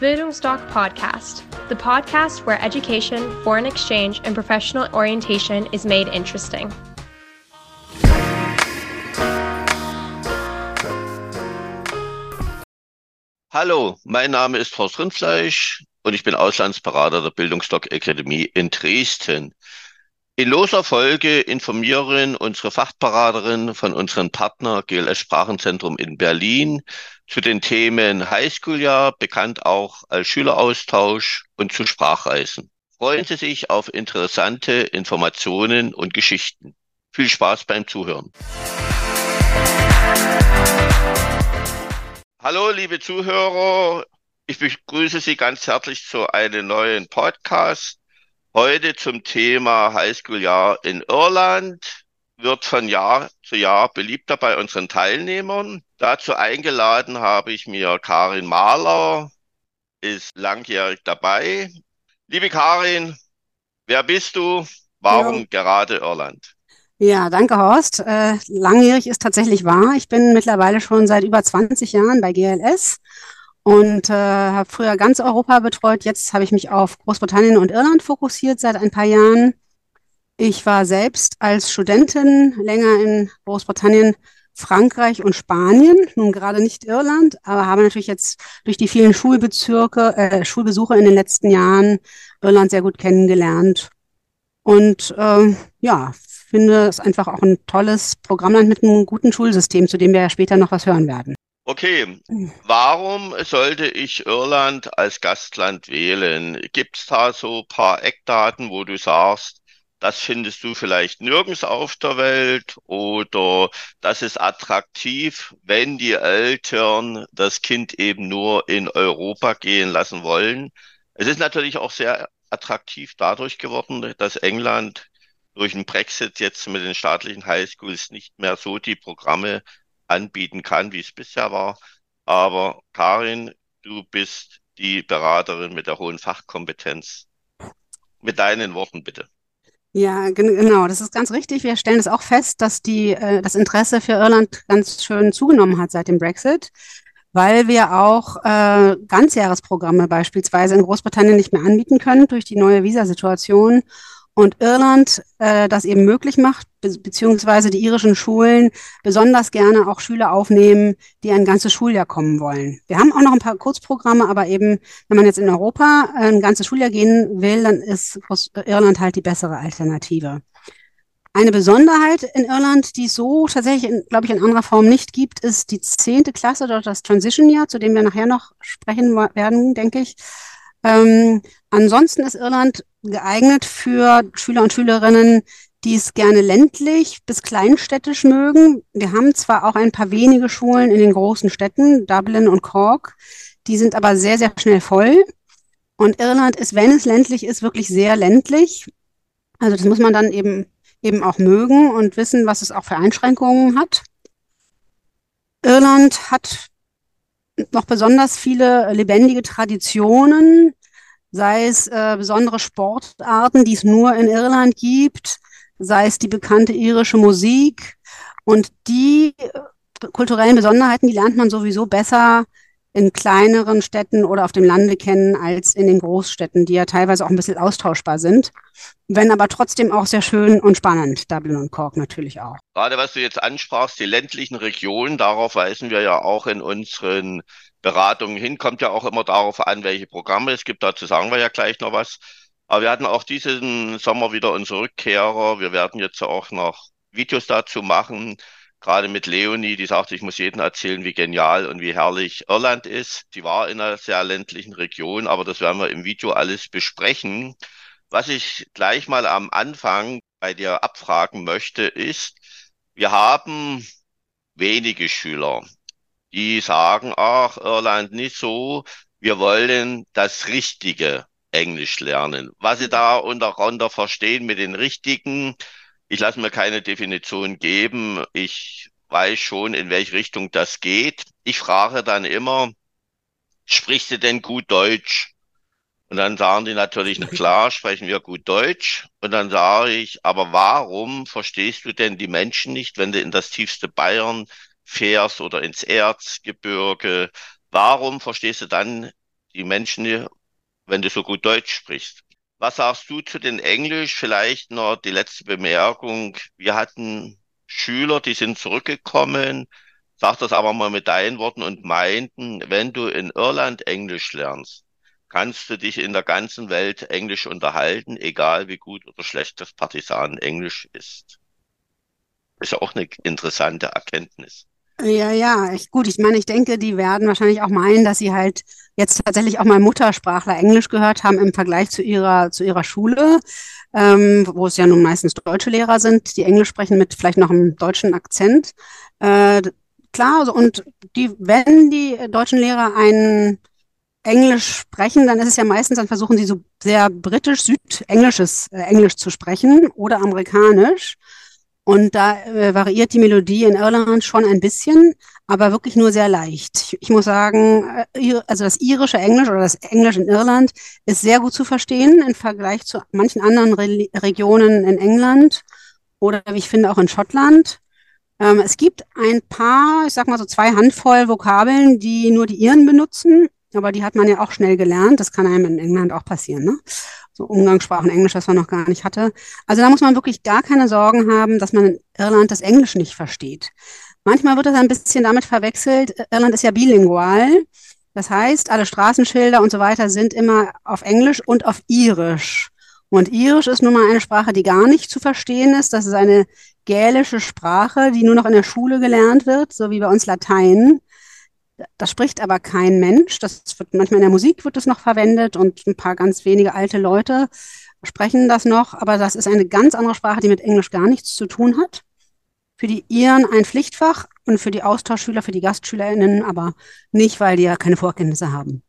Bildungsdoc Podcast, the podcast where education, foreign exchange, and professional orientation is made interesting. Hallo, mein Name ist Horst Rindfleisch und ich bin Auslandsberater der Bildungsdoc Akademie in Dresden. In loser Folge informieren unsere Fachberaterin von unserem Partner GLS Sprachenzentrum in Berlin zu den Themen Highschool-Jahr, bekannt auch als Schüleraustausch und zu Sprachreisen. Freuen Sie sich auf interessante Informationen und Geschichten. Viel Spaß beim Zuhören. Hallo, liebe Zuhörer. Ich begrüße Sie ganz herzlich zu einem neuen Podcast. Heute zum Thema Highschool-Jahr in Irland wird von Jahr zu Jahr beliebter bei unseren Teilnehmern. Dazu eingeladen habe ich mir Karin Mahler, ist langjährig dabei. Liebe Karin, wer bist du? Warum ja. gerade Irland? Ja, danke Horst. Äh, langjährig ist tatsächlich wahr. Ich bin mittlerweile schon seit über 20 Jahren bei GLS und äh, habe früher ganz Europa betreut. Jetzt habe ich mich auf Großbritannien und Irland fokussiert seit ein paar Jahren. Ich war selbst als Studentin länger in Großbritannien, Frankreich und Spanien, nun gerade nicht Irland, aber habe natürlich jetzt durch die vielen Schulbezirke, äh, Schulbesuche in den letzten Jahren Irland sehr gut kennengelernt. Und äh, ja, finde es einfach auch ein tolles Programmland mit einem guten Schulsystem, zu dem wir ja später noch was hören werden. Okay, warum sollte ich Irland als Gastland wählen? Gibt es da so ein paar Eckdaten, wo du sagst, das findest du vielleicht nirgends auf der Welt oder das ist attraktiv, wenn die Eltern das Kind eben nur in Europa gehen lassen wollen. Es ist natürlich auch sehr attraktiv dadurch geworden, dass England durch den Brexit jetzt mit den staatlichen Highschools nicht mehr so die Programme anbieten kann, wie es bisher war. Aber Karin, du bist die Beraterin mit der hohen Fachkompetenz. Mit deinen Worten bitte. Ja, genau, das ist ganz richtig. Wir stellen es auch fest, dass die, äh, das Interesse für Irland ganz schön zugenommen hat seit dem Brexit, weil wir auch äh, Ganzjahresprogramme beispielsweise in Großbritannien nicht mehr anbieten können durch die neue Visasituation und Irland äh, das eben möglich macht, be beziehungsweise die irischen Schulen besonders gerne auch Schüler aufnehmen, die ein ganzes Schuljahr kommen wollen. Wir haben auch noch ein paar Kurzprogramme, aber eben, wenn man jetzt in Europa ein ganzes Schuljahr gehen will, dann ist Irland halt die bessere Alternative. Eine Besonderheit in Irland, die es so tatsächlich, glaube ich, in anderer Form nicht gibt, ist die zehnte Klasse, dort das Transition Year, zu dem wir nachher noch sprechen werden, denke ich. Ähm, ansonsten ist Irland geeignet für Schüler und Schülerinnen, die es gerne ländlich bis kleinstädtisch mögen. Wir haben zwar auch ein paar wenige Schulen in den großen Städten, Dublin und Cork, die sind aber sehr, sehr schnell voll. Und Irland ist, wenn es ländlich ist, wirklich sehr ländlich. Also das muss man dann eben, eben auch mögen und wissen, was es auch für Einschränkungen hat. Irland hat noch besonders viele lebendige Traditionen, sei es äh, besondere Sportarten, die es nur in Irland gibt, sei es die bekannte irische Musik. Und die äh, kulturellen Besonderheiten, die lernt man sowieso besser in kleineren Städten oder auf dem Lande kennen als in den Großstädten, die ja teilweise auch ein bisschen austauschbar sind, wenn aber trotzdem auch sehr schön und spannend, Dublin und Cork natürlich auch. Gerade was du jetzt ansprachst, die ländlichen Regionen, darauf weisen wir ja auch in unseren Beratungen hin. Kommt ja auch immer darauf an, welche Programme es gibt. Dazu sagen wir ja gleich noch was. Aber wir hatten auch diesen Sommer wieder unsere Rückkehrer. Wir werden jetzt auch noch Videos dazu machen. Gerade mit Leonie, die sagt, ich muss jedem erzählen, wie genial und wie herrlich Irland ist. Sie war in einer sehr ländlichen Region, aber das werden wir im Video alles besprechen. Was ich gleich mal am Anfang bei dir abfragen möchte, ist, wir haben wenige Schüler die sagen, ach, Irland nicht so, wir wollen das richtige Englisch lernen. Was sie da untereinander verstehen mit den richtigen, ich lasse mir keine Definition geben. Ich weiß schon, in welche Richtung das geht. Ich frage dann immer, sprichst du denn gut Deutsch? Und dann sagen die natürlich, na klar, sprechen wir gut Deutsch. Und dann sage ich, aber warum verstehst du denn die Menschen nicht, wenn du in das tiefste Bayern fährst oder ins Erzgebirge, warum verstehst du dann die Menschen, wenn du so gut Deutsch sprichst. Was sagst du zu den Englisch? Vielleicht noch die letzte Bemerkung. Wir hatten Schüler, die sind zurückgekommen, sag das aber mal mit deinen Worten und meinten, wenn du in Irland Englisch lernst, kannst du dich in der ganzen Welt Englisch unterhalten, egal wie gut oder schlecht das Partisanen-Englisch ist. Ist ja auch eine interessante Erkenntnis. Ja, ja, ich, gut, ich meine, ich denke, die werden wahrscheinlich auch meinen, dass sie halt jetzt tatsächlich auch mal Muttersprachler Englisch gehört haben im Vergleich zu ihrer, zu ihrer Schule, ähm, wo es ja nun meistens deutsche Lehrer sind, die Englisch sprechen mit vielleicht noch einem deutschen Akzent. Äh, klar, also, und die, wenn die deutschen Lehrer ein Englisch sprechen, dann ist es ja meistens, dann versuchen sie so sehr britisch, südenglisches äh, Englisch zu sprechen oder amerikanisch. Und da äh, variiert die Melodie in Irland schon ein bisschen, aber wirklich nur sehr leicht. Ich, ich muss sagen, äh, also das irische Englisch oder das Englisch in Irland ist sehr gut zu verstehen im Vergleich zu manchen anderen Re Regionen in England oder wie ich finde auch in Schottland. Ähm, es gibt ein paar, ich sag mal so zwei Handvoll Vokabeln, die nur die Iren benutzen, aber die hat man ja auch schnell gelernt. Das kann einem in England auch passieren. Ne? So Umgangssprachen Englisch, was man noch gar nicht hatte. Also da muss man wirklich gar keine Sorgen haben, dass man in Irland das Englisch nicht versteht. Manchmal wird das ein bisschen damit verwechselt. Irland ist ja bilingual. Das heißt, alle Straßenschilder und so weiter sind immer auf Englisch und auf Irisch. Und Irisch ist nun mal eine Sprache, die gar nicht zu verstehen ist. Das ist eine gälische Sprache, die nur noch in der Schule gelernt wird, so wie bei uns Latein. Das spricht aber kein Mensch. Das wird manchmal in der Musik wird es noch verwendet und ein paar ganz wenige alte Leute sprechen das noch. Aber das ist eine ganz andere Sprache, die mit Englisch gar nichts zu tun hat. Für die Iren ein Pflichtfach und für die Austauschschüler, für die GastschülerInnen aber nicht, weil die ja keine Vorkenntnisse haben.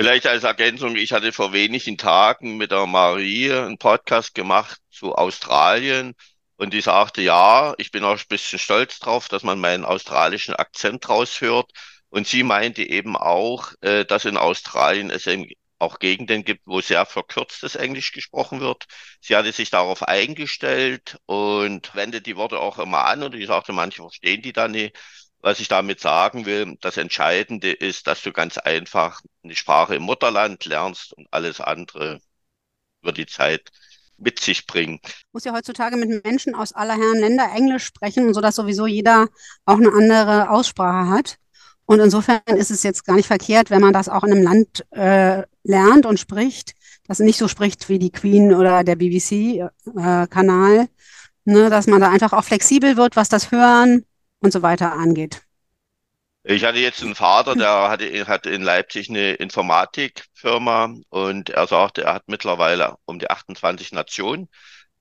Vielleicht als Ergänzung, ich hatte vor wenigen Tagen mit der Marie einen Podcast gemacht zu Australien und die sagte, ja, ich bin auch ein bisschen stolz drauf, dass man meinen australischen Akzent raushört. Und sie meinte eben auch, äh, dass in Australien es eben auch Gegenden gibt, wo sehr verkürztes Englisch gesprochen wird. Sie hatte sich darauf eingestellt und wendet die Worte auch immer an und ich sagte, manche verstehen die dann nicht. Was ich damit sagen will, das Entscheidende ist, dass du ganz einfach eine Sprache im Mutterland lernst und alles andere über die Zeit mit sich bringen. Muss ja heutzutage mit Menschen aus aller Herren Länder Englisch sprechen, sodass sowieso jeder auch eine andere Aussprache hat. Und insofern ist es jetzt gar nicht verkehrt, wenn man das auch in einem Land äh, lernt und spricht, das nicht so spricht wie die Queen oder der BBC-Kanal, äh, ne, dass man da einfach auch flexibel wird, was das Hören und so weiter angeht. Ich hatte jetzt einen Vater, der hatte, hat in Leipzig eine Informatikfirma und er sagte, er hat mittlerweile um die 28 Nationen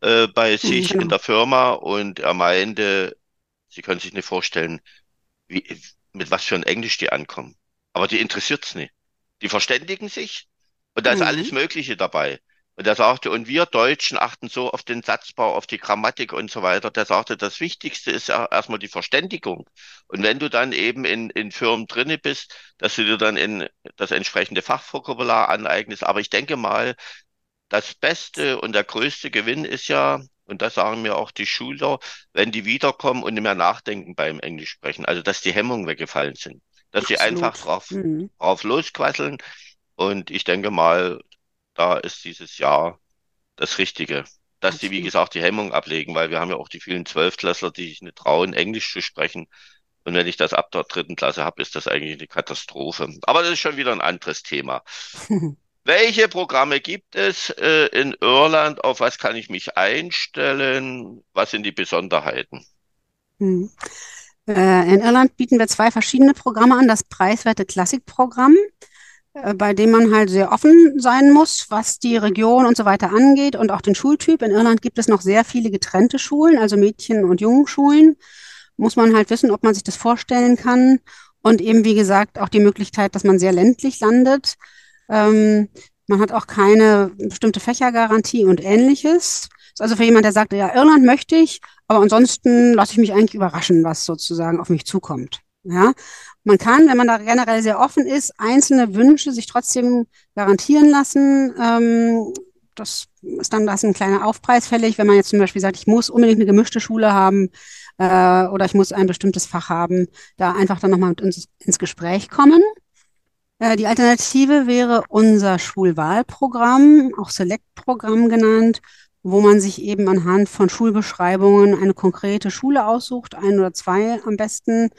äh, bei sich genau. in der Firma und er meinte, Sie können sich nicht vorstellen, wie, mit was für ein Englisch die ankommen. Aber die interessiert's nicht. Die verständigen sich und da ist mhm. alles Mögliche dabei. Und er sagte, und wir Deutschen achten so auf den Satzbau, auf die Grammatik und so weiter. Der sagte, das Wichtigste ist ja erstmal die Verständigung. Und wenn du dann eben in, in Firmen drinne bist, dass du dir dann in das entsprechende Fachvokabular aneignest. Aber ich denke mal, das Beste und der größte Gewinn ist ja, und das sagen mir auch die Schüler, wenn die wiederkommen und nicht mehr nachdenken beim Englisch sprechen. Also, dass die Hemmungen weggefallen sind. Dass Absolut. sie einfach drauf, mhm. drauf losquasseln. Und ich denke mal, da ist dieses Jahr das Richtige. Dass die, wie gesagt, die Hemmung ablegen, weil wir haben ja auch die vielen Zwölftklässler, die sich nicht trauen, Englisch zu sprechen. Und wenn ich das ab der dritten Klasse habe, ist das eigentlich eine Katastrophe. Aber das ist schon wieder ein anderes Thema. Welche Programme gibt es äh, in Irland? Auf was kann ich mich einstellen? Was sind die Besonderheiten? Hm. Äh, in Irland bieten wir zwei verschiedene Programme an. Das preiswerte Klassikprogramm. Äh, bei dem man halt sehr offen sein muss, was die Region und so weiter angeht und auch den Schultyp. In Irland gibt es noch sehr viele getrennte Schulen, also Mädchen- und Jungenschulen. Muss man halt wissen, ob man sich das vorstellen kann. Und eben, wie gesagt, auch die Möglichkeit, dass man sehr ländlich landet. Ähm, man hat auch keine bestimmte Fächergarantie und ähnliches. Also für jemand, der sagt, ja, Irland möchte ich, aber ansonsten lasse ich mich eigentlich überraschen, was sozusagen auf mich zukommt. Ja, man kann, wenn man da generell sehr offen ist, einzelne Wünsche sich trotzdem garantieren lassen. Ähm, das ist dann das ein kleiner Aufpreis fällig, wenn man jetzt zum Beispiel sagt, ich muss unbedingt eine gemischte Schule haben äh, oder ich muss ein bestimmtes Fach haben, da einfach dann nochmal mit uns ins Gespräch kommen. Äh, die Alternative wäre unser Schulwahlprogramm, auch Select-Programm genannt, wo man sich eben anhand von Schulbeschreibungen eine konkrete Schule aussucht, ein oder zwei am besten,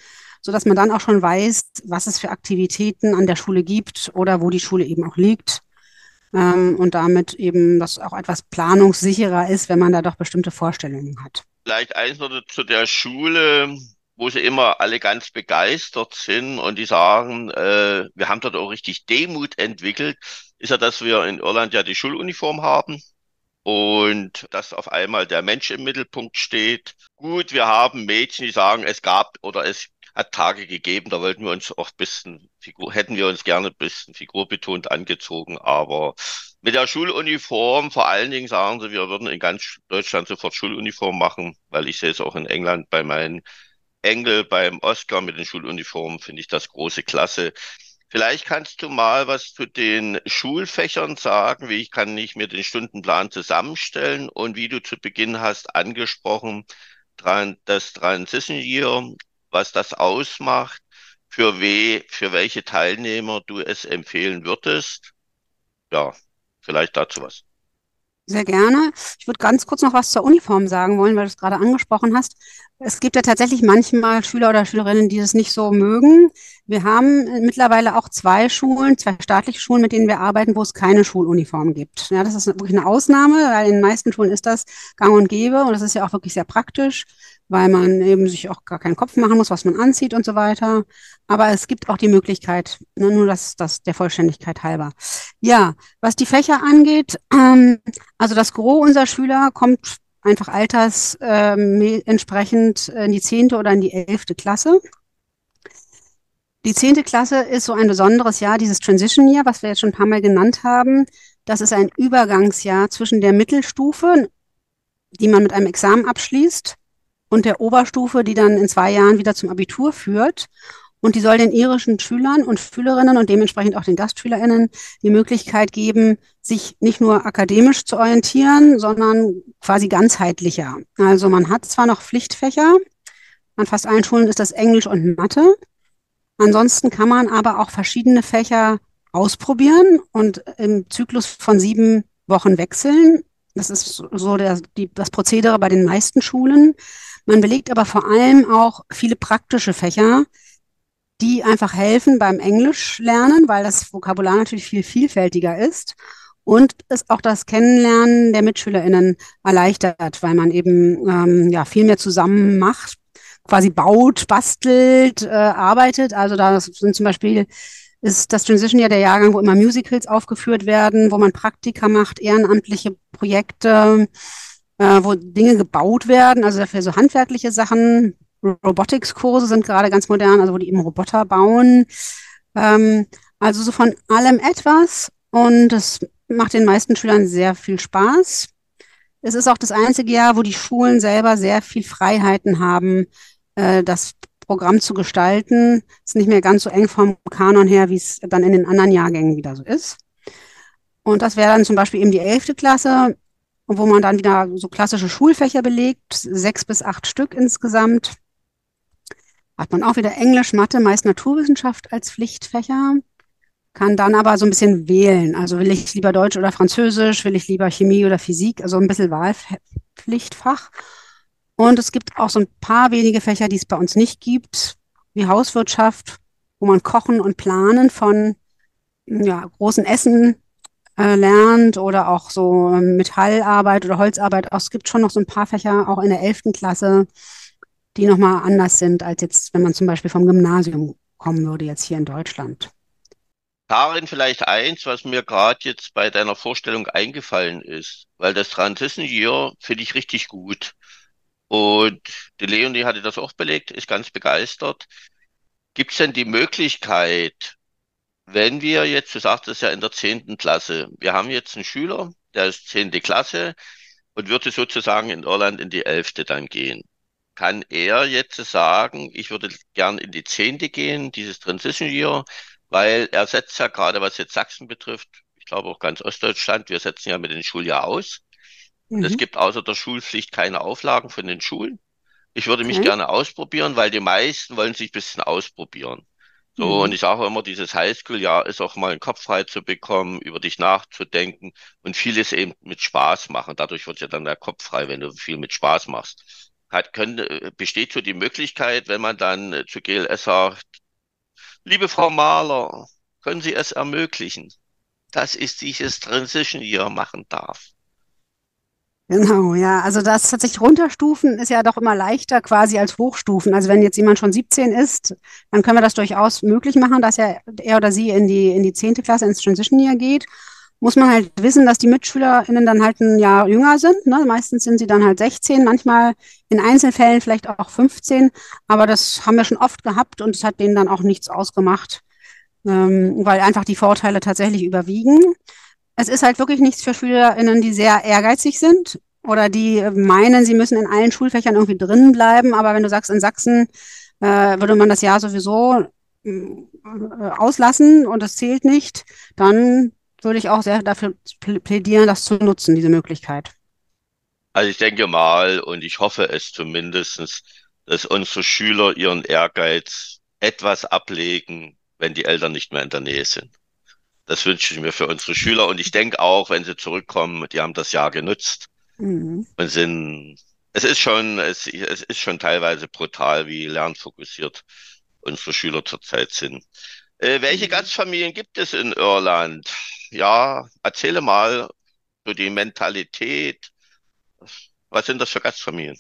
so dass man dann auch schon weiß, was es für Aktivitäten an der Schule gibt oder wo die Schule eben auch liegt. Ähm, und damit eben das auch etwas planungssicherer ist, wenn man da doch bestimmte Vorstellungen hat. Vielleicht eins noch zu der Schule wo sie immer alle ganz begeistert sind und die sagen, äh, wir haben dort auch richtig Demut entwickelt, ist ja, dass wir in Irland ja die Schuluniform haben und dass auf einmal der Mensch im Mittelpunkt steht. Gut, wir haben Mädchen, die sagen, es gab oder es hat Tage gegeben, da wollten wir uns auch ein bisschen Figur, hätten wir uns gerne ein bisschen figurbetont angezogen, aber mit der Schuluniform, vor allen Dingen sagen sie, wir würden in ganz Deutschland sofort Schuluniform machen, weil ich sehe es auch in England bei meinen Engel beim Oscar mit den Schuluniformen finde ich das große Klasse. Vielleicht kannst du mal was zu den Schulfächern sagen, wie ich kann ich mir den Stundenplan zusammenstellen und wie du zu Beginn hast angesprochen, das Transition Year, was das ausmacht, für we, für welche Teilnehmer du es empfehlen würdest. Ja, vielleicht dazu was. Sehr gerne. Ich würde ganz kurz noch was zur Uniform sagen wollen, weil du es gerade angesprochen hast. Es gibt ja tatsächlich manchmal Schüler oder Schülerinnen, die das nicht so mögen. Wir haben mittlerweile auch zwei Schulen, zwei staatliche Schulen, mit denen wir arbeiten, wo es keine Schuluniform gibt. Ja, das ist wirklich eine Ausnahme, weil in den meisten Schulen ist das gang und gäbe und das ist ja auch wirklich sehr praktisch weil man eben sich auch gar keinen Kopf machen muss, was man anzieht und so weiter. Aber es gibt auch die Möglichkeit, ne, nur das, das der Vollständigkeit halber. Ja, was die Fächer angeht, ähm, also das Gros unserer Schüler kommt einfach alters ähm, entsprechend in die zehnte oder in die elfte Klasse. Die zehnte Klasse ist so ein besonderes Jahr, dieses Transition Year, was wir jetzt schon ein paar Mal genannt haben. Das ist ein Übergangsjahr zwischen der Mittelstufe, die man mit einem Examen abschließt, und der Oberstufe, die dann in zwei Jahren wieder zum Abitur führt. Und die soll den irischen Schülern und Schülerinnen und dementsprechend auch den GastschülerInnen die Möglichkeit geben, sich nicht nur akademisch zu orientieren, sondern quasi ganzheitlicher. Also man hat zwar noch Pflichtfächer, an fast allen Schulen ist das Englisch und Mathe. Ansonsten kann man aber auch verschiedene Fächer ausprobieren und im Zyklus von sieben Wochen wechseln. Das ist so der, die, das Prozedere bei den meisten Schulen. Man belegt aber vor allem auch viele praktische Fächer, die einfach helfen beim Englisch lernen, weil das Vokabular natürlich viel vielfältiger ist und es auch das Kennenlernen der MitschülerInnen erleichtert, weil man eben ähm, ja viel mehr zusammen macht, quasi baut, bastelt, äh, arbeitet. Also da sind zum Beispiel ist das Transition ja der Jahrgang, wo immer Musicals aufgeführt werden, wo man Praktika macht, ehrenamtliche Projekte, äh, wo Dinge gebaut werden, also dafür so handwerkliche Sachen. Robotics-Kurse sind gerade ganz modern, also wo die eben Roboter bauen. Ähm, also so von allem etwas und das macht den meisten Schülern sehr viel Spaß. Es ist auch das einzige Jahr, wo die Schulen selber sehr viel Freiheiten haben, äh, das Programm zu gestalten. Ist nicht mehr ganz so eng vom Kanon her, wie es dann in den anderen Jahrgängen wieder so ist. Und das wäre dann zum Beispiel eben die elfte Klasse wo man dann wieder so klassische Schulfächer belegt, sechs bis acht Stück insgesamt. Hat man auch wieder Englisch, Mathe, meist Naturwissenschaft als Pflichtfächer, kann dann aber so ein bisschen wählen. Also will ich lieber Deutsch oder Französisch, will ich lieber Chemie oder Physik, also ein bisschen Wahlpflichtfach. Und es gibt auch so ein paar wenige Fächer, die es bei uns nicht gibt, wie Hauswirtschaft, wo man Kochen und Planen von ja, großen Essen äh, lernt oder auch so ähm, Metallarbeit oder Holzarbeit. Auch, es gibt schon noch so ein paar Fächer, auch in der 11. Klasse, die nochmal anders sind, als jetzt, wenn man zum Beispiel vom Gymnasium kommen würde, jetzt hier in Deutschland. Karin, vielleicht eins, was mir gerade jetzt bei deiner Vorstellung eingefallen ist, weil das Transition Year finde ich richtig gut. Und die Leonie hatte das auch belegt, ist ganz begeistert. Gibt es denn die Möglichkeit, wenn wir jetzt, du sagtest ja in der zehnten Klasse, wir haben jetzt einen Schüler, der ist zehnte Klasse und würde sozusagen in Irland in die elfte dann gehen. Kann er jetzt sagen, ich würde gern in die zehnte gehen, dieses Transition Year, weil er setzt ja gerade, was jetzt Sachsen betrifft, ich glaube auch ganz Ostdeutschland, wir setzen ja mit den Schuljahr aus. Mhm. Und es gibt außer der Schulpflicht keine Auflagen von den Schulen. Ich würde mich okay. gerne ausprobieren, weil die meisten wollen sich ein bisschen ausprobieren. So, mhm. und ich sage immer, dieses Highschool-Jahr ist auch mal einen Kopf frei zu bekommen, über dich nachzudenken und vieles eben mit Spaß machen. Dadurch wird ja dann der Kopf frei, wenn du viel mit Spaß machst. Hat, können, äh, besteht so die Möglichkeit, wenn man dann äh, zu GLS sagt, liebe Frau Mahler, können Sie es ermöglichen, dass ich dieses Transition Year machen darf? Genau, ja. Also das tatsächlich runterstufen ist ja doch immer leichter quasi als hochstufen. Also wenn jetzt jemand schon 17 ist, dann können wir das durchaus möglich machen, dass er, er oder sie in die, in die 10. Klasse ins Transition Year geht. Muss man halt wissen, dass die MitschülerInnen dann halt ein Jahr jünger sind. Ne? Meistens sind sie dann halt 16, manchmal in Einzelfällen vielleicht auch 15. Aber das haben wir schon oft gehabt und es hat denen dann auch nichts ausgemacht, ähm, weil einfach die Vorteile tatsächlich überwiegen es ist halt wirklich nichts für SchülerInnen, die sehr ehrgeizig sind oder die meinen, sie müssen in allen Schulfächern irgendwie drin bleiben. Aber wenn du sagst, in Sachsen äh, würde man das Jahr sowieso äh, auslassen und es zählt nicht, dann würde ich auch sehr dafür plädieren, das zu nutzen, diese Möglichkeit. Also ich denke mal und ich hoffe es zumindestens, dass unsere Schüler ihren Ehrgeiz etwas ablegen, wenn die Eltern nicht mehr in der Nähe sind. Das wünsche ich mir für unsere Schüler. Und ich denke auch, wenn sie zurückkommen, die haben das Jahr genutzt mhm. und sind, es ist schon, es, es ist schon teilweise brutal, wie lernfokussiert unsere Schüler zurzeit sind. Äh, welche mhm. Gastfamilien gibt es in Irland? Ja, erzähle mal so die Mentalität. Was sind das für Gastfamilien?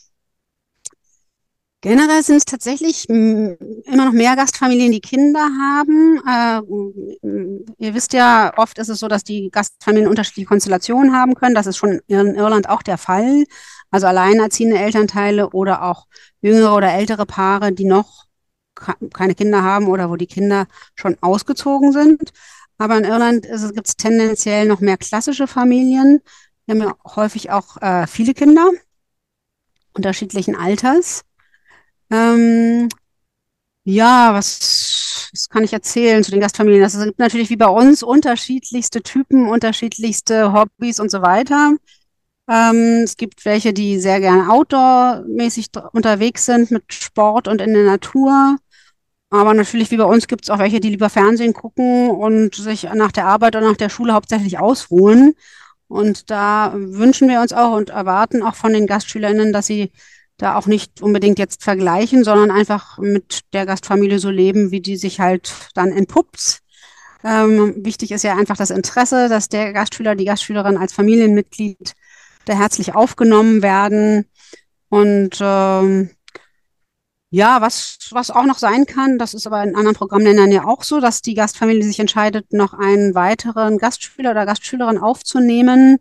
Generell sind es tatsächlich immer noch mehr Gastfamilien, die Kinder haben. Äh, ihr wisst ja, oft ist es so, dass die Gastfamilien unterschiedliche Konstellationen haben können. Das ist schon in Irland auch der Fall. Also alleinerziehende Elternteile oder auch jüngere oder ältere Paare, die noch keine Kinder haben oder wo die Kinder schon ausgezogen sind. Aber in Irland gibt es tendenziell noch mehr klassische Familien. Wir haben ja häufig auch äh, viele Kinder unterschiedlichen Alters. Ähm, ja, was, was kann ich erzählen zu den Gastfamilien? Es gibt natürlich wie bei uns unterschiedlichste Typen, unterschiedlichste Hobbys und so weiter. Ähm, es gibt welche, die sehr gerne outdoor-mäßig unterwegs sind mit Sport und in der Natur. Aber natürlich wie bei uns gibt es auch welche, die lieber Fernsehen gucken und sich nach der Arbeit oder nach der Schule hauptsächlich ausruhen. Und da wünschen wir uns auch und erwarten auch von den GastschülerInnen, dass sie da auch nicht unbedingt jetzt vergleichen, sondern einfach mit der Gastfamilie so leben, wie die sich halt dann entpuppt. Ähm, wichtig ist ja einfach das Interesse, dass der Gastschüler, die Gastschülerin als Familienmitglied da herzlich aufgenommen werden. Und ähm, ja, was, was auch noch sein kann, das ist aber in anderen Programmländern ja auch so, dass die Gastfamilie sich entscheidet, noch einen weiteren Gastschüler oder Gastschülerin aufzunehmen.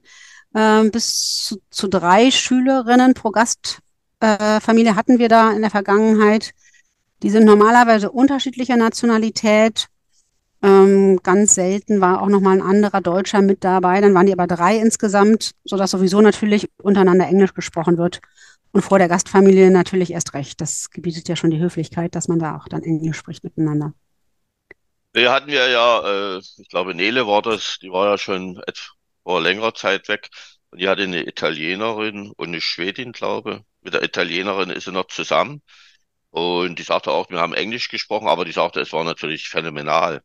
Äh, bis zu, zu drei Schülerinnen pro Gast äh, Familie hatten wir da in der Vergangenheit. Die sind normalerweise unterschiedlicher Nationalität. Ähm, ganz selten war auch nochmal ein anderer Deutscher mit dabei. Dann waren die aber drei insgesamt, sodass sowieso natürlich untereinander Englisch gesprochen wird. Und vor der Gastfamilie natürlich erst recht. Das gebietet ja schon die Höflichkeit, dass man da auch dann Englisch spricht miteinander. Wir hatten ja ja, äh, ich glaube, Nele war das, die war ja schon vor längerer Zeit weg. Und die hatte eine Italienerin und eine Schwedin, glaube Mit der Italienerin ist sie noch zusammen. Und die sagte auch, wir haben Englisch gesprochen, aber die sagte, es war natürlich phänomenal,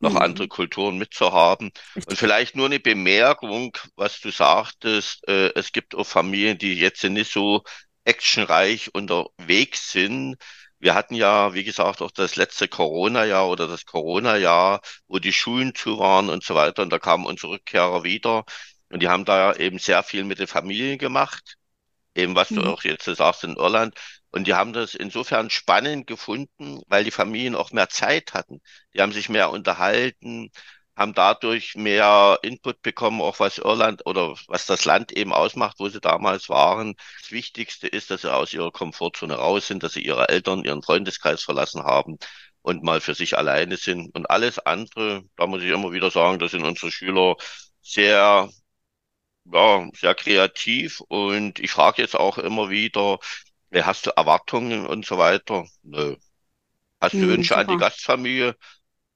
noch mhm. andere Kulturen mitzuhaben. Und vielleicht nur eine Bemerkung, was du sagtest, äh, es gibt auch Familien, die jetzt nicht so actionreich unterwegs sind. Wir hatten ja, wie gesagt, auch das letzte Corona-Jahr oder das Corona-Jahr, wo die Schulen zu waren und so weiter. Und da kamen unsere Rückkehrer wieder. Und die haben da eben sehr viel mit den Familien gemacht, eben was mhm. du auch jetzt sagst in Irland. Und die haben das insofern spannend gefunden, weil die Familien auch mehr Zeit hatten. Die haben sich mehr unterhalten, haben dadurch mehr Input bekommen, auch was Irland oder was das Land eben ausmacht, wo sie damals waren. Das Wichtigste ist, dass sie aus ihrer Komfortzone raus sind, dass sie ihre Eltern, ihren Freundeskreis verlassen haben und mal für sich alleine sind. Und alles andere, da muss ich immer wieder sagen, das sind unsere Schüler sehr ja, sehr kreativ und ich frage jetzt auch immer wieder, hast du Erwartungen und so weiter? Nö. Hast du hm, Wünsche super. an die Gastfamilie?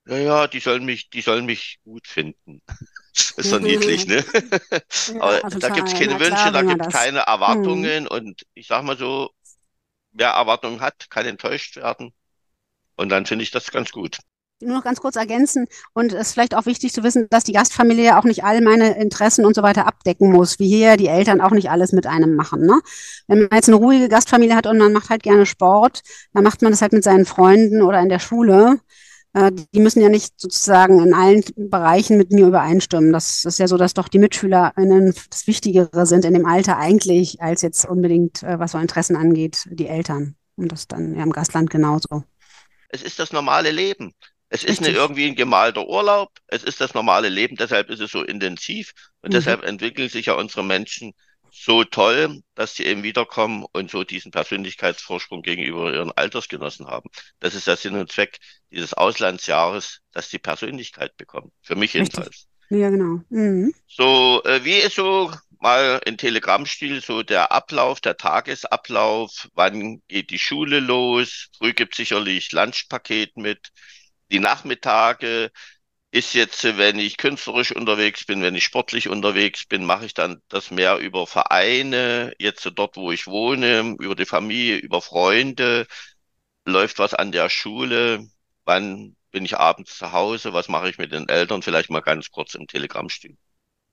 Ja, ja, die sollen mich, die sollen mich gut finden. Das ist so niedlich, ne? Ja, Aber total. da gibt's keine Wünsche, klar, da gibt's keine Erwartungen hm. und ich sag mal so, wer Erwartungen hat, kann enttäuscht werden. Und dann finde ich das ganz gut. Nur noch ganz kurz ergänzen und es ist vielleicht auch wichtig zu wissen, dass die Gastfamilie ja auch nicht all meine Interessen und so weiter abdecken muss, wie hier die Eltern auch nicht alles mit einem machen. Ne? Wenn man jetzt eine ruhige Gastfamilie hat und man macht halt gerne Sport, dann macht man das halt mit seinen Freunden oder in der Schule. Äh, die müssen ja nicht sozusagen in allen Bereichen mit mir übereinstimmen. Das ist ja so, dass doch die MitschülerInnen das Wichtigere sind in dem Alter eigentlich, als jetzt unbedingt, äh, was so Interessen angeht, die Eltern. Und das dann ja im Gastland genauso. Es ist das normale Leben. Es ist nicht irgendwie ein gemalter Urlaub, es ist das normale Leben, deshalb ist es so intensiv und mhm. deshalb entwickeln sich ja unsere Menschen so toll, dass sie eben wiederkommen und so diesen Persönlichkeitsvorsprung gegenüber ihren Altersgenossen haben. Das ist der Sinn und Zweck dieses Auslandsjahres, dass die Persönlichkeit bekommen. Für mich jedenfalls. Ja, genau. Mhm. So, äh, wie ist so mal in Telegrammstil so der Ablauf, der Tagesablauf? Wann geht die Schule los? Früh gibt sicherlich Lunchpaket mit die Nachmittage ist jetzt, wenn ich künstlerisch unterwegs bin, wenn ich sportlich unterwegs bin, mache ich dann das mehr über Vereine, jetzt dort, wo ich wohne, über die Familie, über Freunde, läuft was an der Schule, wann bin ich abends zu Hause, was mache ich mit den Eltern, vielleicht mal ganz kurz im Telegrammstil.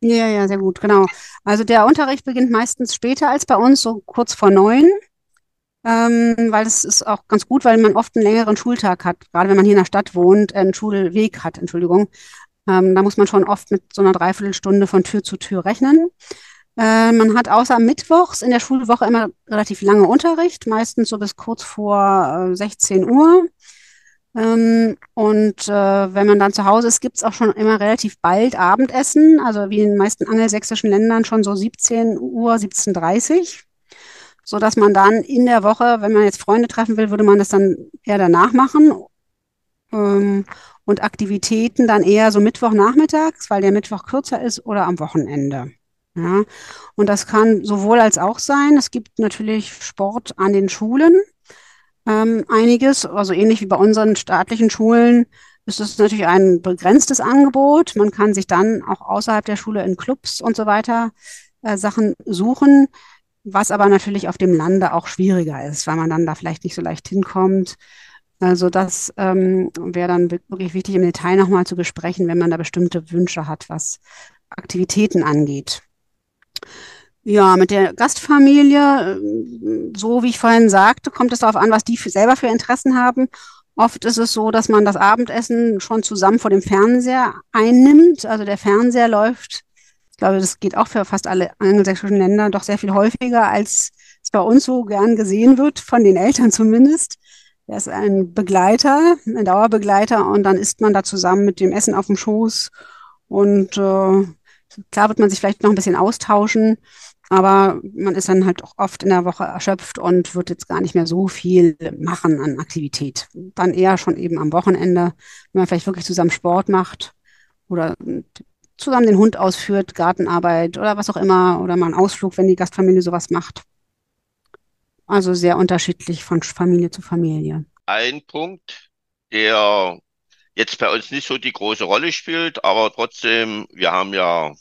Ja, ja, sehr gut, genau. Also der Unterricht beginnt meistens später als bei uns, so kurz vor neun ähm, weil es ist auch ganz gut, weil man oft einen längeren Schultag hat, gerade wenn man hier in der Stadt wohnt, äh, einen Schulweg hat, Entschuldigung. Ähm, da muss man schon oft mit so einer Dreiviertelstunde von Tür zu Tür rechnen. Äh, man hat außer Mittwochs in der Schulwoche immer relativ lange Unterricht, meistens so bis kurz vor äh, 16 Uhr. Ähm, und äh, wenn man dann zu Hause ist, gibt es auch schon immer relativ bald Abendessen, also wie in den meisten angelsächsischen Ländern schon so 17 Uhr, 17.30 Uhr so dass man dann in der Woche, wenn man jetzt Freunde treffen will, würde man das dann eher danach machen. Ähm, und Aktivitäten dann eher so Mittwochnachmittags, weil der Mittwoch kürzer ist oder am Wochenende. Ja, und das kann sowohl als auch sein. Es gibt natürlich Sport an den Schulen. Ähm, einiges, also ähnlich wie bei unseren staatlichen Schulen, ist es natürlich ein begrenztes Angebot. Man kann sich dann auch außerhalb der Schule in Clubs und so weiter äh, Sachen suchen was aber natürlich auf dem Lande auch schwieriger ist, weil man dann da vielleicht nicht so leicht hinkommt. Also das ähm, wäre dann wirklich wichtig im Detail nochmal zu besprechen, wenn man da bestimmte Wünsche hat, was Aktivitäten angeht. Ja, mit der Gastfamilie, äh, so wie ich vorhin sagte, kommt es darauf an, was die für, selber für Interessen haben. Oft ist es so, dass man das Abendessen schon zusammen vor dem Fernseher einnimmt. Also der Fernseher läuft ich glaube, das geht auch für fast alle angelsächsischen Länder doch sehr viel häufiger, als es bei uns so gern gesehen wird, von den Eltern zumindest. Er ist ein Begleiter, ein Dauerbegleiter und dann isst man da zusammen mit dem Essen auf dem Schoß und äh, klar wird man sich vielleicht noch ein bisschen austauschen, aber man ist dann halt auch oft in der Woche erschöpft und wird jetzt gar nicht mehr so viel machen an Aktivität. Dann eher schon eben am Wochenende, wenn man vielleicht wirklich zusammen Sport macht oder zusammen den Hund ausführt, Gartenarbeit oder was auch immer, oder mal einen Ausflug, wenn die Gastfamilie sowas macht. Also sehr unterschiedlich von Familie zu Familie. Ein Punkt, der jetzt bei uns nicht so die große Rolle spielt, aber trotzdem, wir haben ja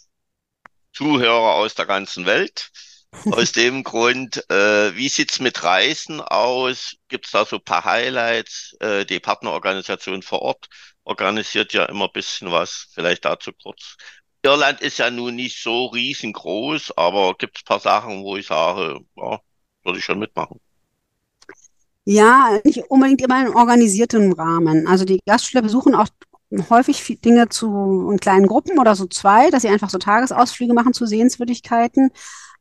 Zuhörer aus der ganzen Welt. Aus dem Grund, äh, wie sieht's mit Reisen aus? Gibt's da so paar Highlights? Äh, die Partnerorganisation vor Ort organisiert ja immer ein bisschen was. Vielleicht dazu kurz. Irland ist ja nun nicht so riesengroß, aber gibt es paar Sachen, wo ich sage, ja, würde ich schon mitmachen. Ja, nicht unbedingt immer in organisiertem Rahmen. Also die Gastschüler besuchen auch häufig Dinge zu in kleinen Gruppen oder so zwei, dass sie einfach so Tagesausflüge machen zu Sehenswürdigkeiten.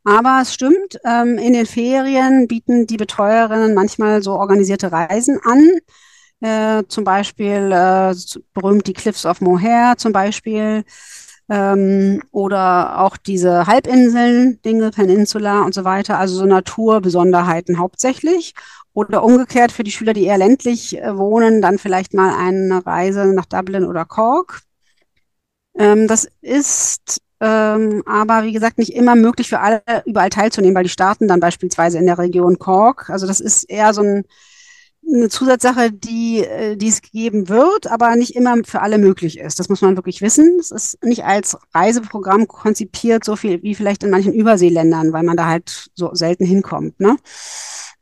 Aber es stimmt, ähm, in den Ferien bieten die Betreuerinnen manchmal so organisierte Reisen an. Äh, zum Beispiel äh, berühmt die Cliffs of Moher zum Beispiel ähm, oder auch diese Halbinseln, Dingle Peninsula und so weiter, also so Naturbesonderheiten hauptsächlich. Oder umgekehrt für die Schüler, die eher ländlich äh, wohnen, dann vielleicht mal eine Reise nach Dublin oder Cork. Ähm, das ist ähm, aber wie gesagt nicht immer möglich für alle überall teilzunehmen, weil die starten dann beispielsweise in der Region Cork. Also das ist eher so ein eine Zusatzsache, die, äh, die es geben wird, aber nicht immer für alle möglich ist. Das muss man wirklich wissen. Es ist nicht als Reiseprogramm konzipiert, so viel wie vielleicht in manchen Überseeländern, weil man da halt so selten hinkommt. Ne?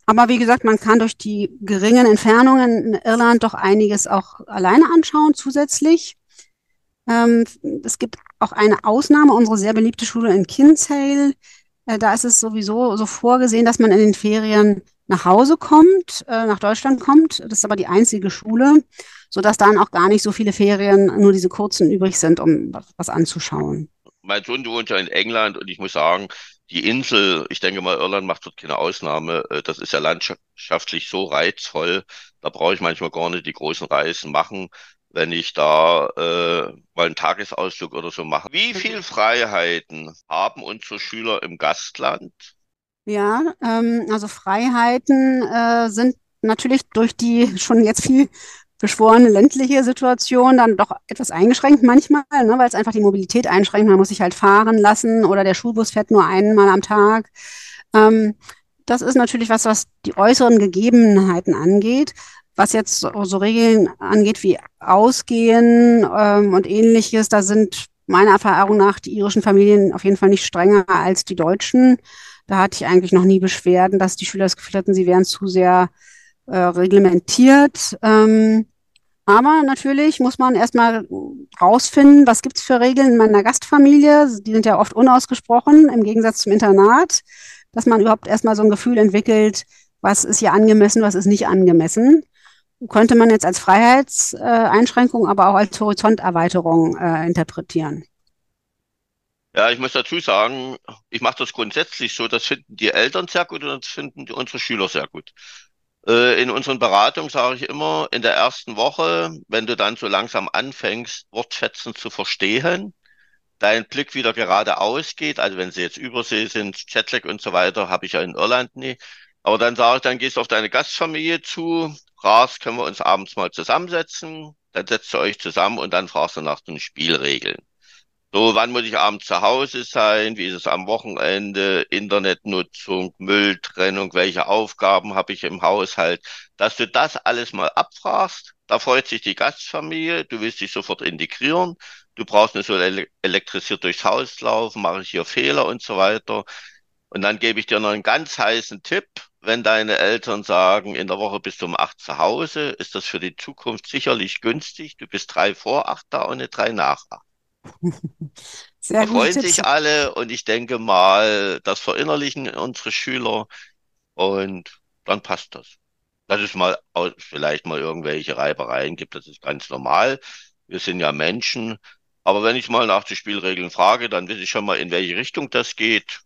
Aber wie gesagt, man kann durch die geringen Entfernungen in Irland doch einiges auch alleine anschauen zusätzlich. Ähm, es gibt auch eine Ausnahme, unsere sehr beliebte Schule in Kinsale. Äh, da ist es sowieso so vorgesehen, dass man in den Ferien nach Hause kommt, äh, nach Deutschland kommt. Das ist aber die einzige Schule, sodass dann auch gar nicht so viele Ferien, nur diese kurzen übrig sind, um was anzuschauen. Mein Sohn wohnt ja in England und ich muss sagen, die Insel, ich denke mal, Irland macht dort keine Ausnahme. Äh, das ist ja landschaftlich so reizvoll. Da brauche ich manchmal gar nicht die großen Reisen machen, wenn ich da äh, mal einen Tagesausflug oder so mache. Wie mhm. viel Freiheiten haben unsere Schüler im Gastland? Ja, ähm, also Freiheiten äh, sind natürlich durch die schon jetzt viel beschworene ländliche Situation dann doch etwas eingeschränkt manchmal, ne, weil es einfach die Mobilität einschränkt. Man muss sich halt fahren lassen oder der Schulbus fährt nur einmal am Tag. Ähm, das ist natürlich was, was die äußeren Gegebenheiten angeht. Was jetzt so, so Regeln angeht wie Ausgehen ähm, und ähnliches, da sind meiner Erfahrung nach die irischen Familien auf jeden Fall nicht strenger als die deutschen. Da hatte ich eigentlich noch nie Beschwerden, dass die Schüler das Gefühl hatten, sie wären zu sehr äh, reglementiert. Ähm, aber natürlich muss man erstmal rausfinden, was gibt's für Regeln in meiner Gastfamilie. Die sind ja oft unausgesprochen im Gegensatz zum Internat, dass man überhaupt erstmal so ein Gefühl entwickelt, was ist hier angemessen, was ist nicht angemessen. Könnte man jetzt als Freiheitseinschränkung, aber auch als Horizonterweiterung äh, interpretieren. Ja, ich muss dazu sagen, ich mache das grundsätzlich so, das finden die Eltern sehr gut und das finden unsere Schüler sehr gut. Äh, in unseren Beratungen sage ich immer, in der ersten Woche, wenn du dann so langsam anfängst, Wortfetzen zu verstehen, dein Blick wieder geradeaus geht, also wenn sie jetzt Übersee sind, Jetlag und so weiter, habe ich ja in Irland nie. Aber dann sage ich, dann gehst du auf deine Gastfamilie zu, fragst, können wir uns abends mal zusammensetzen, dann setzt ihr euch zusammen und dann fragst du nach den Spielregeln. So, wann muss ich abends zu Hause sein? Wie ist es am Wochenende? Internetnutzung, Mülltrennung, welche Aufgaben habe ich im Haushalt? Dass du das alles mal abfragst, da freut sich die Gastfamilie, du willst dich sofort integrieren, du brauchst nicht so elektrisiert durchs Haus laufen, mache ich hier Fehler und so weiter. Und dann gebe ich dir noch einen ganz heißen Tipp. Wenn deine Eltern sagen, in der Woche bist du um acht zu Hause, ist das für die Zukunft sicherlich günstig. Du bist drei vor acht da und nicht drei nach acht. Sehr freuen Tipps. sich alle und ich denke mal, das verinnerlichen unsere Schüler und dann passt das. Dass es mal vielleicht mal irgendwelche Reibereien gibt, das ist ganz normal. Wir sind ja Menschen. Aber wenn ich mal nach den Spielregeln frage, dann weiß ich schon mal, in welche Richtung das geht.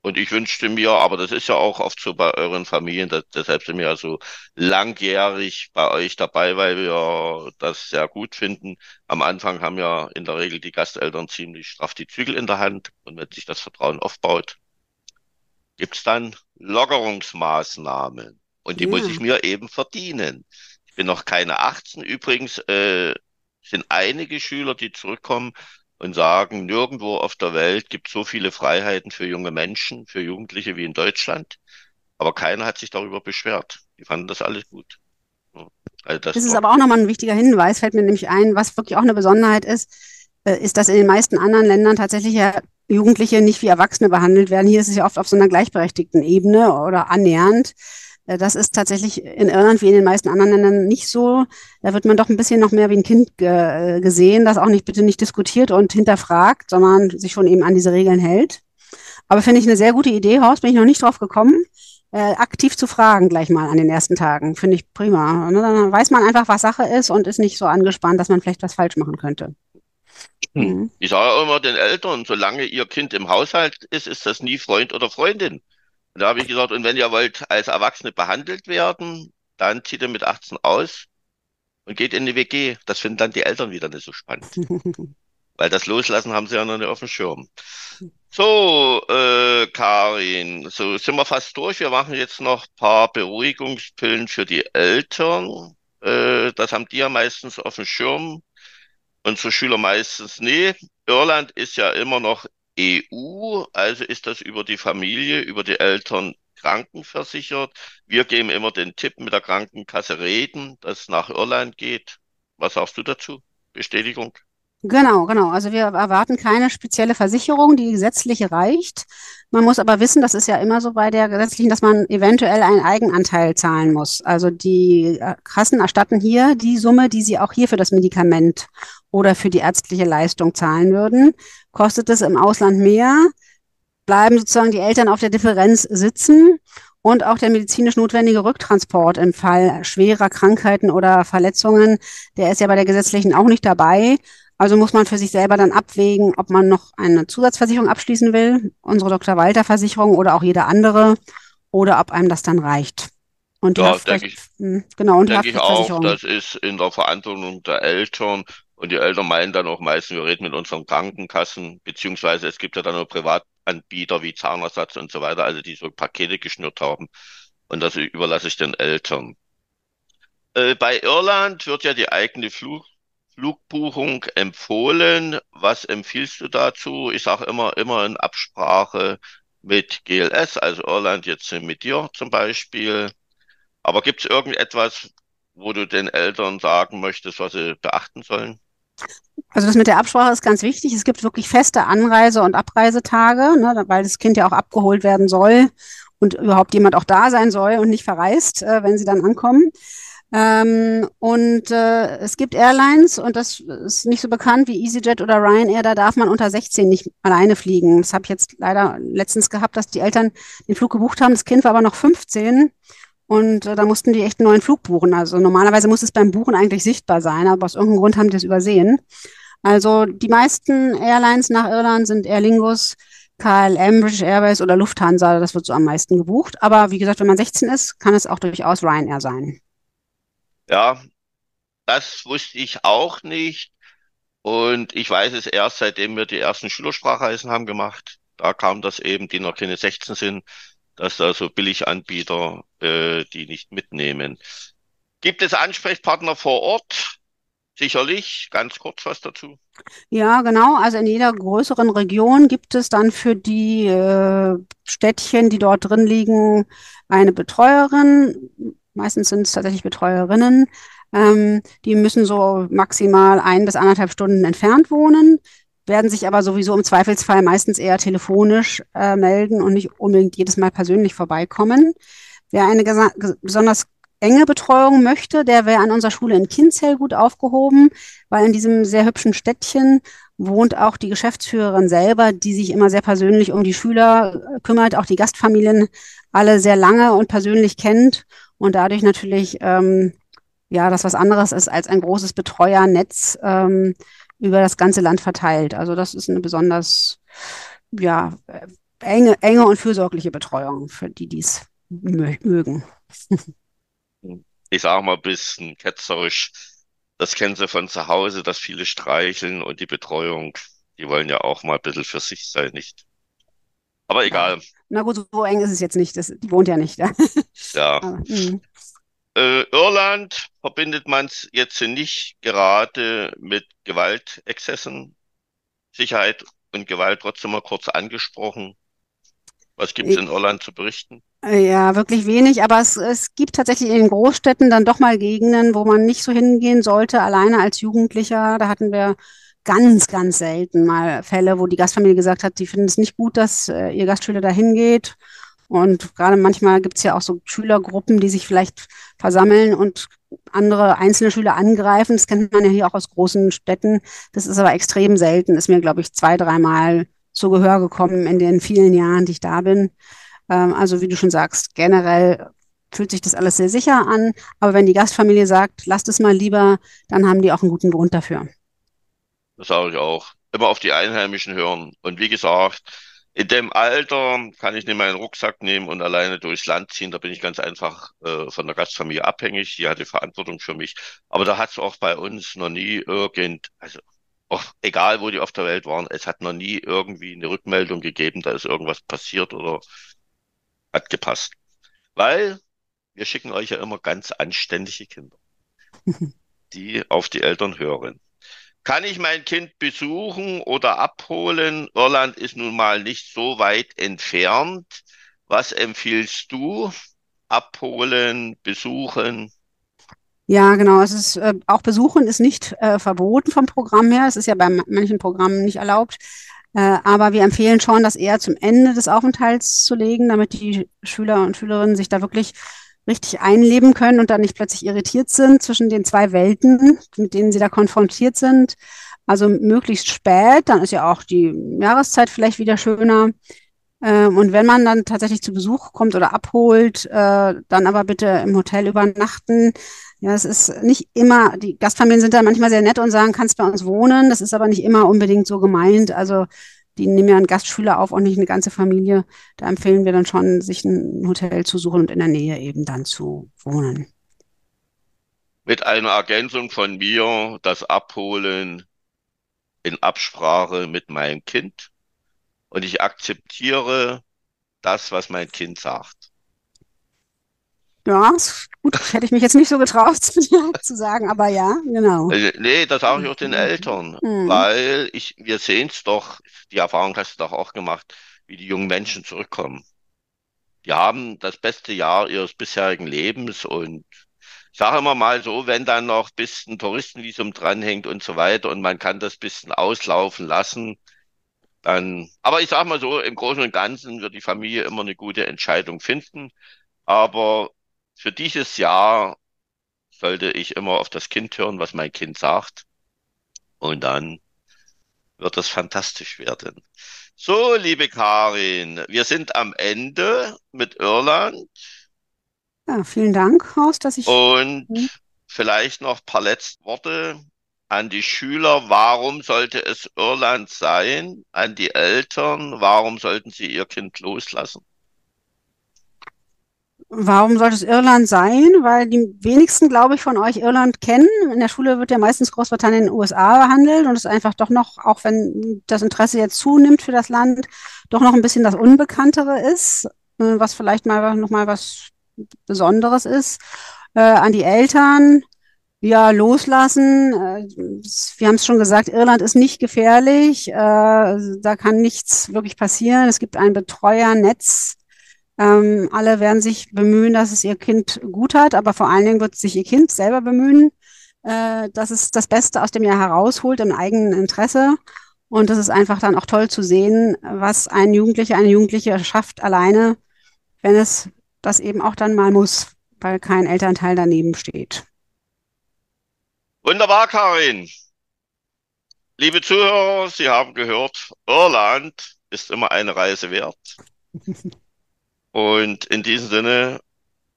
Und ich wünschte mir, aber das ist ja auch oft so bei euren Familien, dass, deshalb sind wir ja so langjährig bei euch dabei, weil wir das sehr gut finden. Am Anfang haben ja in der Regel die Gasteltern ziemlich straff die Zügel in der Hand. Und wenn sich das Vertrauen aufbaut, gibt's dann Lockerungsmaßnahmen. Und die ja. muss ich mir eben verdienen. Ich bin noch keine 18. Übrigens äh, sind einige Schüler, die zurückkommen, und sagen, nirgendwo auf der Welt gibt es so viele Freiheiten für junge Menschen, für Jugendliche wie in Deutschland. Aber keiner hat sich darüber beschwert. Die fanden das alles gut. Also das, das ist aber auch nochmal ein wichtiger Hinweis, fällt mir nämlich ein, was wirklich auch eine Besonderheit ist, äh, ist, dass in den meisten anderen Ländern tatsächlich ja Jugendliche nicht wie Erwachsene behandelt werden. Hier ist es ja oft auf so einer gleichberechtigten Ebene oder annähernd. Äh, das ist tatsächlich in Irland wie in den meisten anderen Ländern nicht so. Da wird man doch ein bisschen noch mehr wie ein Kind ge äh, gesehen, das auch nicht bitte nicht diskutiert und hinterfragt, sondern sich schon eben an diese Regeln hält. Aber finde ich eine sehr gute Idee, Horst, bin ich noch nicht drauf gekommen, äh, aktiv zu fragen gleich mal an den ersten Tagen. Finde ich prima. Ne, dann weiß man einfach, was Sache ist und ist nicht so angespannt, dass man vielleicht was falsch machen könnte. Hm. Mhm. Ich sage immer den Eltern, solange ihr Kind im Haushalt ist, ist das nie Freund oder Freundin. Und da habe ich gesagt, und wenn ihr wollt als Erwachsene behandelt werden, dann zieht ihr mit 18 aus und geht in die WG. Das finden dann die Eltern wieder nicht so spannend. Weil das Loslassen haben sie ja noch nicht auf dem Schirm. So, äh, Karin, so sind wir fast durch. Wir machen jetzt noch ein paar Beruhigungspillen für die Eltern. Äh, das haben die ja meistens auf dem Schirm. Unsere Schüler meistens nie. Irland ist ja immer noch EU, also ist das über die Familie, über die Eltern krankenversichert. Wir geben immer den Tipp mit der Krankenkasse reden, dass es nach Irland geht. Was sagst du dazu? Bestätigung? Genau, genau. Also wir erwarten keine spezielle Versicherung, die gesetzliche reicht. Man muss aber wissen, das ist ja immer so bei der gesetzlichen, dass man eventuell einen Eigenanteil zahlen muss. Also die äh, Kassen erstatten hier die Summe, die sie auch hier für das Medikament oder für die ärztliche Leistung zahlen würden. Kostet es im Ausland mehr, bleiben sozusagen die Eltern auf der Differenz sitzen und auch der medizinisch notwendige Rücktransport im Fall schwerer Krankheiten oder Verletzungen, der ist ja bei der gesetzlichen auch nicht dabei. Also muss man für sich selber dann abwägen, ob man noch eine Zusatzversicherung abschließen will, unsere Dr. Walter Versicherung oder auch jede andere, oder ob einem das dann reicht. Und ja, denke ich, hm, genau, und denke ich auch, das ist in der Verantwortung der Eltern. Und die Eltern meinen dann auch meistens, wir reden mit unseren Krankenkassen, beziehungsweise es gibt ja dann auch Privatanbieter wie Zahnersatz und so weiter, also die so Pakete geschnürt haben. Und das überlasse ich den Eltern. Äh, bei Irland wird ja die eigene Flug Flugbuchung empfohlen. Was empfiehlst du dazu? Ich sage immer, immer in Absprache mit GLS, also Irland jetzt mit dir zum Beispiel. Aber gibt es irgendetwas, wo du den Eltern sagen möchtest, was sie beachten sollen? Also das mit der Absprache ist ganz wichtig. Es gibt wirklich feste Anreise- und Abreisetage, ne, weil das Kind ja auch abgeholt werden soll und überhaupt jemand auch da sein soll und nicht verreist, äh, wenn sie dann ankommen. Ähm, und äh, es gibt Airlines, und das ist nicht so bekannt wie EasyJet oder Ryanair, da darf man unter 16 nicht alleine fliegen. Das habe ich jetzt leider letztens gehabt, dass die Eltern den Flug gebucht haben. Das Kind war aber noch 15 und äh, da mussten die echt einen neuen Flug buchen. Also normalerweise muss es beim Buchen eigentlich sichtbar sein, aber aus irgendeinem Grund haben die es übersehen. Also die meisten Airlines nach Irland sind Aer Lingus, KLM, British Airways oder Lufthansa. Das wird so am meisten gebucht. Aber wie gesagt, wenn man 16 ist, kann es auch durchaus Ryanair sein. Ja, das wusste ich auch nicht. Und ich weiß es erst, seitdem wir die ersten Schülersprachreisen haben gemacht. Da kam das eben, die noch keine 16 sind, dass da so Billiganbieter äh, die nicht mitnehmen. Gibt es Ansprechpartner vor Ort? Sicherlich, ganz kurz was dazu. Ja, genau. Also in jeder größeren Region gibt es dann für die äh, Städtchen, die dort drin liegen, eine Betreuerin. Meistens sind es tatsächlich Betreuerinnen. Ähm, die müssen so maximal ein bis anderthalb Stunden entfernt wohnen, werden sich aber sowieso im Zweifelsfall meistens eher telefonisch äh, melden und nicht unbedingt jedes Mal persönlich vorbeikommen. Wer eine besonders enge Betreuung möchte, der wäre an unserer Schule in Kinzell gut aufgehoben, weil in diesem sehr hübschen Städtchen wohnt auch die Geschäftsführerin selber, die sich immer sehr persönlich um die Schüler äh, kümmert, auch die Gastfamilien alle sehr lange und persönlich kennt und dadurch natürlich ähm, ja das was anderes ist als ein großes Betreuernetz ähm, über das ganze Land verteilt. Also das ist eine besonders ja äh, enge, enge und fürsorgliche Betreuung für die, die es mögen. ich sage mal ein bisschen ketzerisch, das kennen sie von zu Hause, das viele streicheln und die Betreuung, die wollen ja auch mal ein bisschen für sich sein, nicht? Aber egal. Na gut, so eng ist es jetzt nicht. Das, die wohnt ja nicht. Ja. Aber, hm. äh, Irland verbindet man es jetzt nicht gerade mit Gewaltexzessen. Sicherheit und Gewalt trotzdem mal kurz angesprochen. Was gibt es in Irland zu berichten? Ja, wirklich wenig, aber es, es gibt tatsächlich in den Großstädten dann doch mal Gegenden, wo man nicht so hingehen sollte, alleine als Jugendlicher. Da hatten wir ganz, ganz selten mal Fälle, wo die Gastfamilie gesagt hat, sie finden es nicht gut, dass äh, ihr Gastschüler da hingeht. Und gerade manchmal gibt es ja auch so Schülergruppen, die sich vielleicht versammeln und andere einzelne Schüler angreifen. Das kennt man ja hier auch aus großen Städten. Das ist aber extrem selten. Ist mir, glaube ich, zwei, dreimal zu Gehör gekommen in den vielen Jahren, die ich da bin. Ähm, also wie du schon sagst, generell fühlt sich das alles sehr sicher an. Aber wenn die Gastfamilie sagt, lasst es mal lieber, dann haben die auch einen guten Grund dafür. Das sage ich auch. Immer auf die Einheimischen hören. Und wie gesagt, in dem Alter kann ich nicht meinen Rucksack nehmen und alleine durchs Land ziehen. Da bin ich ganz einfach äh, von der Gastfamilie abhängig. Die hat die Verantwortung für mich. Aber da hat es auch bei uns noch nie irgend, also auch egal wo die auf der Welt waren, es hat noch nie irgendwie eine Rückmeldung gegeben, da ist irgendwas passiert oder hat gepasst. Weil wir schicken euch ja immer ganz anständige Kinder, die auf die Eltern hören. Kann ich mein Kind besuchen oder abholen? Irland ist nun mal nicht so weit entfernt. Was empfiehlst du? Abholen, besuchen? Ja, genau. Es ist äh, auch Besuchen ist nicht äh, verboten vom Programm her. Es ist ja bei manchen Programmen nicht erlaubt. Äh, aber wir empfehlen schon, das eher zum Ende des Aufenthalts zu legen, damit die Schüler und Schülerinnen sich da wirklich richtig einleben können und dann nicht plötzlich irritiert sind zwischen den zwei Welten, mit denen sie da konfrontiert sind. Also möglichst spät, dann ist ja auch die Jahreszeit vielleicht wieder schöner. Ähm, und wenn man dann tatsächlich zu Besuch kommt oder abholt, äh, dann aber bitte im Hotel übernachten. Ja, es ist nicht immer, die Gastfamilien sind da manchmal sehr nett und sagen, kannst bei uns wohnen. Das ist aber nicht immer unbedingt so gemeint. Also die nehmen ja einen Gastschüler auf und nicht eine ganze Familie. Da empfehlen wir dann schon, sich ein Hotel zu suchen und in der Nähe eben dann zu wohnen. Mit einer Ergänzung von mir, das Abholen in Absprache mit meinem Kind. Und ich akzeptiere das, was mein Kind sagt. Ja, gut, hätte ich mich jetzt nicht so getraut zu sagen, aber ja, genau. Also, nee, das sage ich auch den Eltern, mhm. weil ich, wir sehen es doch, die Erfahrung hast du doch auch gemacht, wie die jungen Menschen zurückkommen. Die haben das beste Jahr ihres bisherigen Lebens und ich sage immer mal so, wenn dann noch ein bisschen Touristenvisum dranhängt und so weiter und man kann das bisschen auslaufen lassen, dann, aber ich sage mal so, im Großen und Ganzen wird die Familie immer eine gute Entscheidung finden. Aber für dieses Jahr sollte ich immer auf das Kind hören, was mein Kind sagt. Und dann wird das fantastisch werden. So, liebe Karin, wir sind am Ende mit Irland. Ja, vielen Dank, Horst, dass ich. Und hm. vielleicht noch ein paar letzte Worte an die Schüler. Warum sollte es Irland sein? An die Eltern. Warum sollten sie ihr Kind loslassen? Warum sollte es Irland sein? Weil die wenigsten, glaube ich, von euch Irland kennen. In der Schule wird ja meistens Großbritannien in den USA behandelt und es ist einfach doch noch, auch wenn das Interesse jetzt zunimmt für das Land, doch noch ein bisschen das Unbekanntere ist, äh, was vielleicht mal noch mal was Besonderes ist. Äh, an die Eltern, ja, loslassen. Äh, wir haben es schon gesagt, Irland ist nicht gefährlich. Äh, da kann nichts wirklich passieren. Es gibt ein Betreuernetz ähm, alle werden sich bemühen, dass es ihr Kind gut hat, aber vor allen Dingen wird sich ihr Kind selber bemühen, äh, dass es das Beste aus dem Jahr herausholt im eigenen Interesse. Und das ist einfach dann auch toll zu sehen, was ein Jugendlicher, eine Jugendliche schafft alleine, wenn es das eben auch dann mal muss, weil kein Elternteil daneben steht. Wunderbar, Karin. Liebe Zuhörer, Sie haben gehört, Irland ist immer eine Reise wert. Und in diesem Sinne,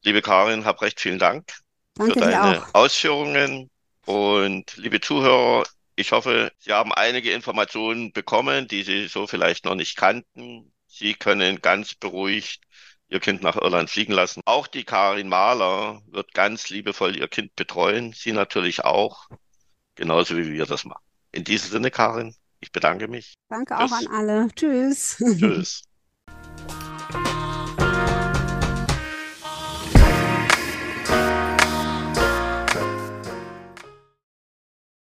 liebe Karin, hab recht vielen Dank Danke für deine Ausführungen. Und liebe Zuhörer, ich hoffe, Sie haben einige Informationen bekommen, die Sie so vielleicht noch nicht kannten. Sie können ganz beruhigt Ihr Kind nach Irland fliegen lassen. Auch die Karin Mahler wird ganz liebevoll Ihr Kind betreuen. Sie natürlich auch. Genauso wie wir das machen. In diesem Sinne, Karin, ich bedanke mich. Danke Tschüss. auch an alle. Tschüss. Tschüss.